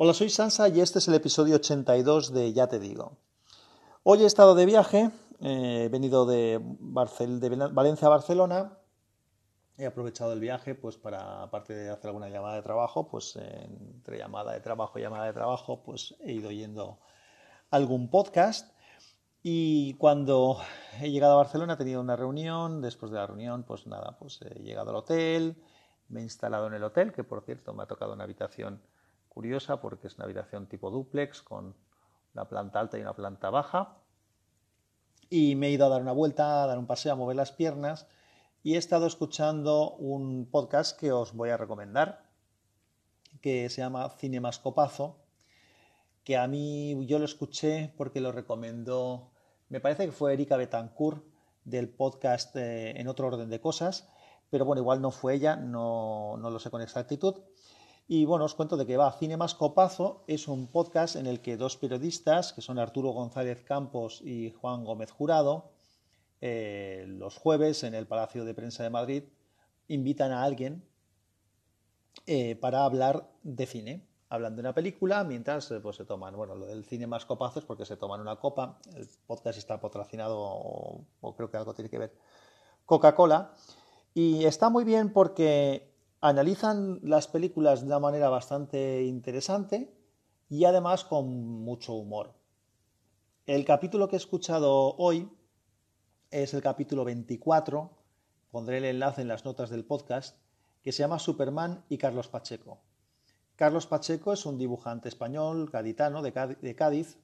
Hola, soy Sansa y este es el episodio 82 de Ya te digo. Hoy he estado de viaje, eh, he venido de, de Valencia a Barcelona. He aprovechado el viaje pues para, aparte de hacer alguna llamada de trabajo, pues entre llamada de trabajo y llamada de trabajo, pues he ido yendo algún podcast. Y cuando he llegado a Barcelona he tenido una reunión, después de la reunión, pues nada, pues he llegado al hotel, me he instalado en el hotel, que por cierto me ha tocado una habitación curiosa porque es una habitación tipo duplex con una planta alta y una planta baja. Y me he ido a dar una vuelta, a dar un paseo, a mover las piernas y he estado escuchando un podcast que os voy a recomendar que se llama Cinemascopazo, que a mí yo lo escuché porque lo recomendó, me parece que fue Erika Betancourt del podcast eh, En otro orden de cosas, pero bueno, igual no fue ella, no, no lo sé con exactitud. Y bueno, os cuento de que va. Cine Más Copazo es un podcast en el que dos periodistas, que son Arturo González Campos y Juan Gómez Jurado, eh, los jueves en el Palacio de Prensa de Madrid, invitan a alguien eh, para hablar de cine. Hablan de una película mientras eh, pues, se toman, bueno, lo del cine más copazo es porque se toman una copa. El podcast está patrocinado, o creo que algo tiene que ver, Coca-Cola. Y está muy bien porque analizan las películas de una manera bastante interesante y además con mucho humor. El capítulo que he escuchado hoy es el capítulo 24, pondré el enlace en las notas del podcast, que se llama Superman y Carlos Pacheco. Carlos Pacheco es un dibujante español, gaditano, de Cádiz,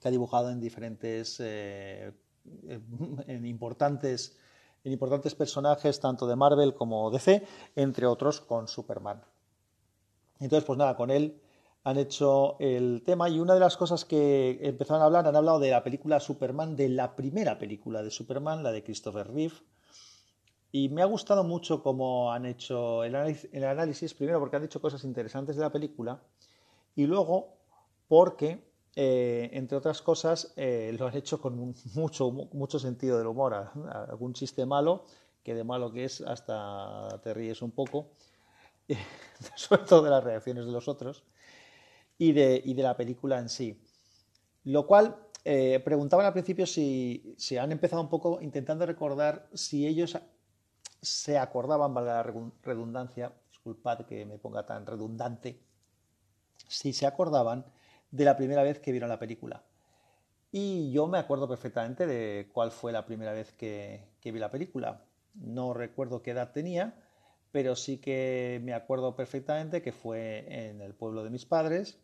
que ha dibujado en diferentes, eh, en importantes en importantes personajes tanto de Marvel como DC, entre otros con Superman. Entonces, pues nada, con él han hecho el tema y una de las cosas que empezaron a hablar, han hablado de la película Superman, de la primera película de Superman, la de Christopher Reeve. Y me ha gustado mucho cómo han hecho el análisis, primero porque han dicho cosas interesantes de la película y luego porque eh, entre otras cosas, eh, lo han hecho con mucho, mucho sentido del humor. Algún chiste malo, que de malo que es, hasta te ríes un poco, sobre todo de las reacciones de los otros, y de, y de la película en sí. Lo cual, eh, preguntaban al principio si, si han empezado un poco intentando recordar si ellos se acordaban, valga la redundancia, disculpad que me ponga tan redundante, si se acordaban de la primera vez que vieron la película. Y yo me acuerdo perfectamente de cuál fue la primera vez que, vi la película. No recuerdo qué edad tenía, pero sí que me acuerdo perfectamente que fue en el pueblo de mis padres,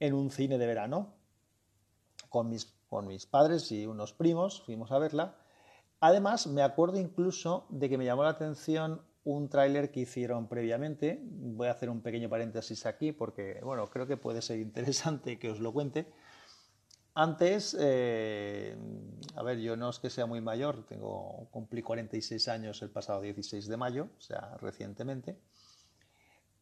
en un cine de verano, con mis, con mis padres y unos primos, fuimos a verla. Además, me acuerdo incluso de que me llamó la atención un tráiler que hicieron previamente. Voy a hacer un pequeño paréntesis aquí porque, bueno, creo que puede ser interesante que os lo cuente. Antes, eh, a ver, yo no es que sea muy mayor, tengo, cumplí 46 años el pasado 16 de mayo, o sea, recientemente.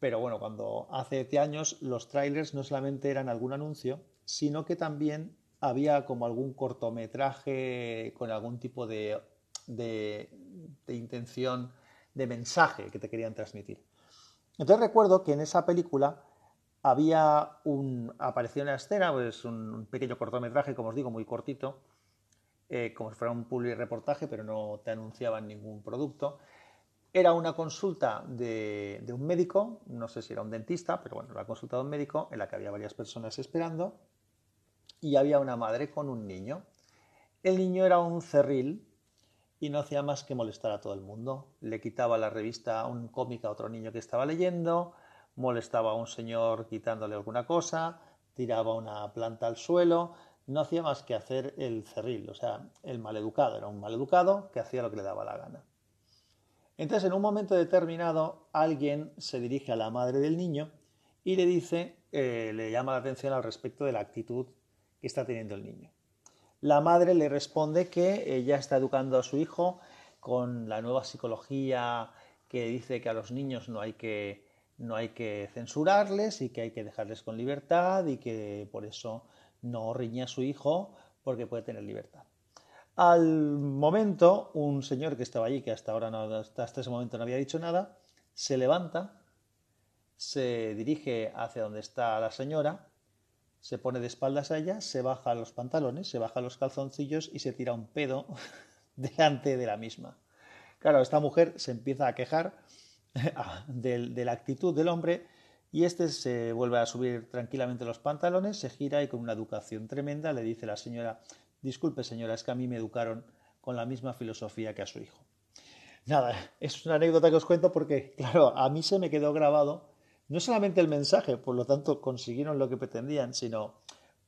Pero bueno, cuando hace 10 años los trailers no solamente eran algún anuncio, sino que también había como algún cortometraje con algún tipo de, de, de intención de mensaje que te querían transmitir. Entonces recuerdo que en esa película había un, apareció una escena, pues un pequeño cortometraje, como os digo, muy cortito, eh, como si fuera un public reportaje, pero no te anunciaban ningún producto. Era una consulta de, de, un médico, no sé si era un dentista, pero bueno, la consulta de un médico en la que había varias personas esperando y había una madre con un niño. El niño era un cerril y no hacía más que molestar a todo el mundo. Le quitaba la revista, un cómic a otro niño que estaba leyendo, molestaba a un señor quitándole alguna cosa, tiraba una planta al suelo, no hacía más que hacer el cerril, o sea, el maleducado, era un maleducado que hacía lo que le daba la gana. Entonces, en un momento determinado, alguien se dirige a la madre del niño y le dice, eh, le llama la atención al respecto de la actitud que está teniendo el niño. La madre le responde que ella está educando a su hijo con la nueva psicología que dice que a los niños no hay que, no hay que censurarles y que hay que dejarles con libertad y que por eso no riñe a su hijo porque puede tener libertad. Al momento, un señor que estaba allí, que hasta ahora hasta ese momento no había dicho nada, se levanta, se dirige hacia donde está la señora, se pone de espaldas a ella, se baja los pantalones, se baja los calzoncillos y se tira un pedo delante de la misma. Claro, esta mujer se empieza a quejar de, la actitud del hombre y este se vuelve a subir tranquilamente los pantalones, se gira y con una educación tremenda le dice la señora, disculpe señora, es que a mí me educaron con la misma filosofía que a su hijo. Nada, es una anécdota que os cuento porque, claro, a mí se me quedó grabado no solamente el mensaje, por lo tanto consiguieron lo que pretendían, sino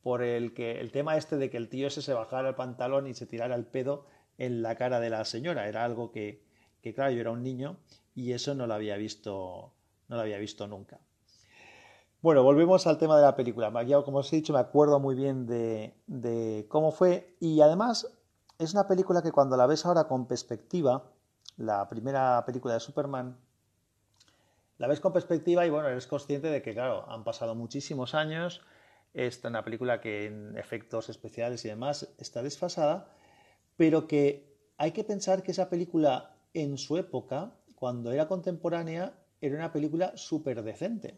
por el, que, el tema este de que el tío ese se bajara el pantalón y se tirara el pedo en la cara de la señora. Era algo que, claro, yo era un niño y eso no lo había visto, no lo había visto nunca. Bueno, volvemos al tema de la película. Como os he dicho, me acuerdo muy bien de cómo fue y además es una película que cuando la ves ahora con perspectiva, la primera película de Superman, la ves con perspectiva y bueno, eres consciente de que, claro, han pasado muchísimos años, es una película que en efectos especiales y demás está desfasada, pero que hay que pensar que esa película en su época, cuando era contemporánea, era una película súper decente.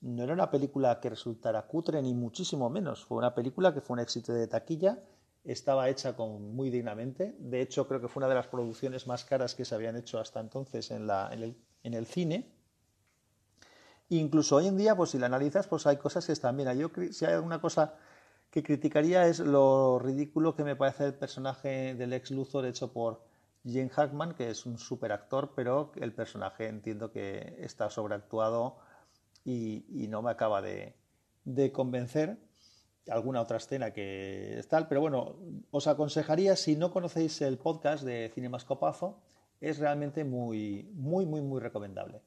No era una película que resultara cutre, ni muchísimo menos. Fue una película que fue un éxito de taquilla, estaba hecha con, muy dignamente. De hecho, creo que fue una de las producciones más caras que se habían hecho hasta entonces en el cine. Incluso hoy en día, pues si la analizas, pues hay cosas que están bien. Si hay alguna cosa que criticaría es lo ridículo que me parece el personaje del ex Luthor hecho por Jane Hackman, que es un super actor, pero el personaje entiendo que está sobreactuado y, no me acaba de, convencer. Alguna otra escena que es tal, pero bueno, os aconsejaría, si no conocéis el podcast de Cinemascopazo, es realmente muy, muy, muy, muy recomendable.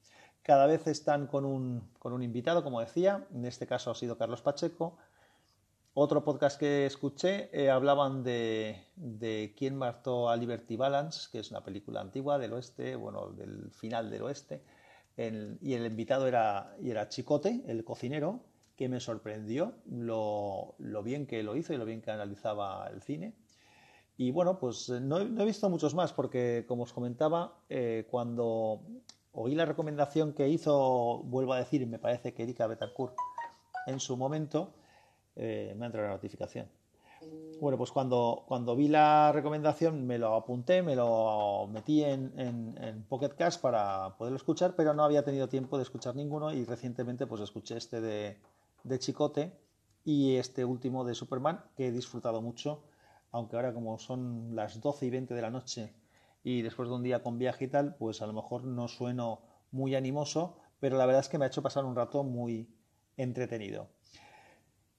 Cada vez están con un, con un invitado, como decía, en este caso ha sido Carlos Pacheco. Otro podcast que escuché eh, hablaban de, de quién mató a Liberty Balance, que es una película antigua del oeste, bueno, del final del oeste. y el invitado era, y era Chicote, el cocinero, que me sorprendió lo, lo, bien que lo hizo y lo bien que analizaba el cine. Y bueno, pues no, he visto muchos más porque, como os comentaba, eh, cuando oí la recomendación que hizo, vuelvo a decir, me parece que Erika Betancourt en su momento, eh, me entrado la notificación. Bueno, pues cuando, cuando vi la recomendación me lo apunté, me lo metí en, en, Pocket Cast para poderlo escuchar, pero no había tenido tiempo de escuchar ninguno y recientemente pues escuché este de, de Chicote y este último de Superman que he disfrutado mucho, aunque ahora como son las 12 y 20 de la noche y después de un día con viaje y tal, pues a lo mejor no sueno muy animoso, pero la verdad es que me ha hecho pasar un rato muy entretenido.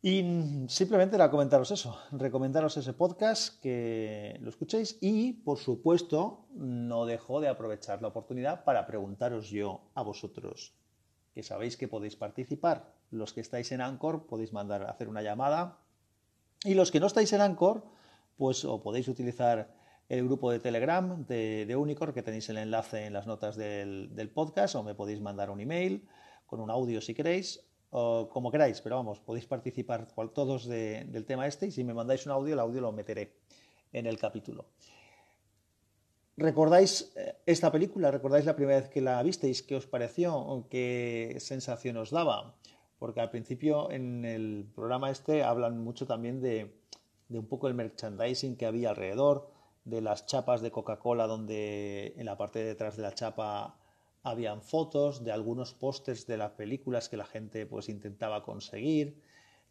Y simplemente era comentaros eso, recomendaros ese podcast, que lo escuchéis y, por supuesto, no dejo de aprovechar la oportunidad para preguntaros yo a vosotros, que sabéis que podéis participar. Los que estáis en Anchor podéis mandar a hacer una llamada y los que no estáis en Anchor, pues o podéis utilizar el grupo de Telegram de, Unicorn, que tenéis el enlace en las notas del, podcast, o me podéis mandar un email con un audio si queréis, o como queráis, pero vamos, podéis participar todos del tema este y si me mandáis un audio, el audio lo meteré en el capítulo. ¿Recordáis eh, esta película? ¿Recordáis la primera vez que la visteis? ¿Qué os pareció? ¿Qué sensación os daba? Porque al principio en el programa este hablan mucho también de, de un poco el merchandising que había alrededor, de las chapas de Coca-Cola donde en la parte de detrás de la chapa habían fotos de algunos pósters de las películas que la gente pues intentaba conseguir.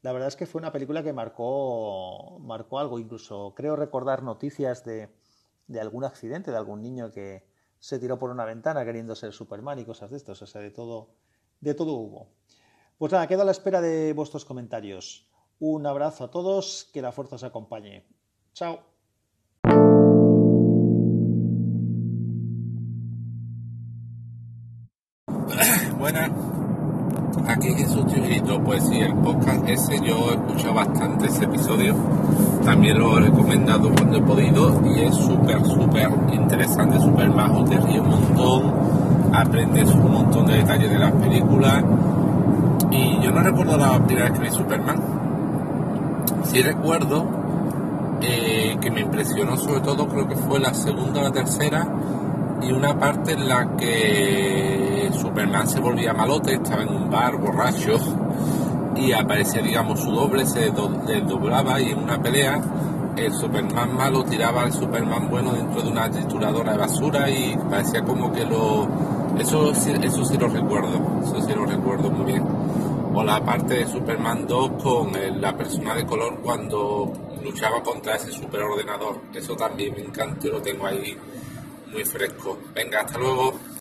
La verdad es que fue una película que marcó, marcó algo, incluso creo recordar noticias de, de algún accidente, de algún niño que se tiró por una ventana queriendo ser Superman y cosas de estos, o sea, de todo, de todo hubo. Pues nada, quedo a la espera de vuestros comentarios. Un abrazo a todos, que la fuerza os acompañe. Chao. Buenas. Aquí Jesús Chivito, pues sí, el podcast ese yo he escuchado bastante ese episodio. También lo he recomendado cuando he podido y es súper, súper interesante, súper bajo, te ríes un montón, aprendes un montón de detalles de las películas. Y yo no recuerdo la primera vez que vi Superman. Sí recuerdo eh, que me impresionó sobre todo, creo que fue la segunda o la tercera, y una parte en la que Superman se volvía malote, estaba en un bar borracho y aparecía digamos su doble, se doblaba y en una pelea el Superman malo tiraba al Superman bueno dentro de una trituradora de basura y parecía como que lo... Eso, eso sí lo recuerdo, eso sí lo recuerdo muy bien. O la parte de Superman 2 con la persona de color cuando luchaba contra ese superordenador. Eso también me encantó y lo tengo ahí muy fresco. Venga, hasta luego.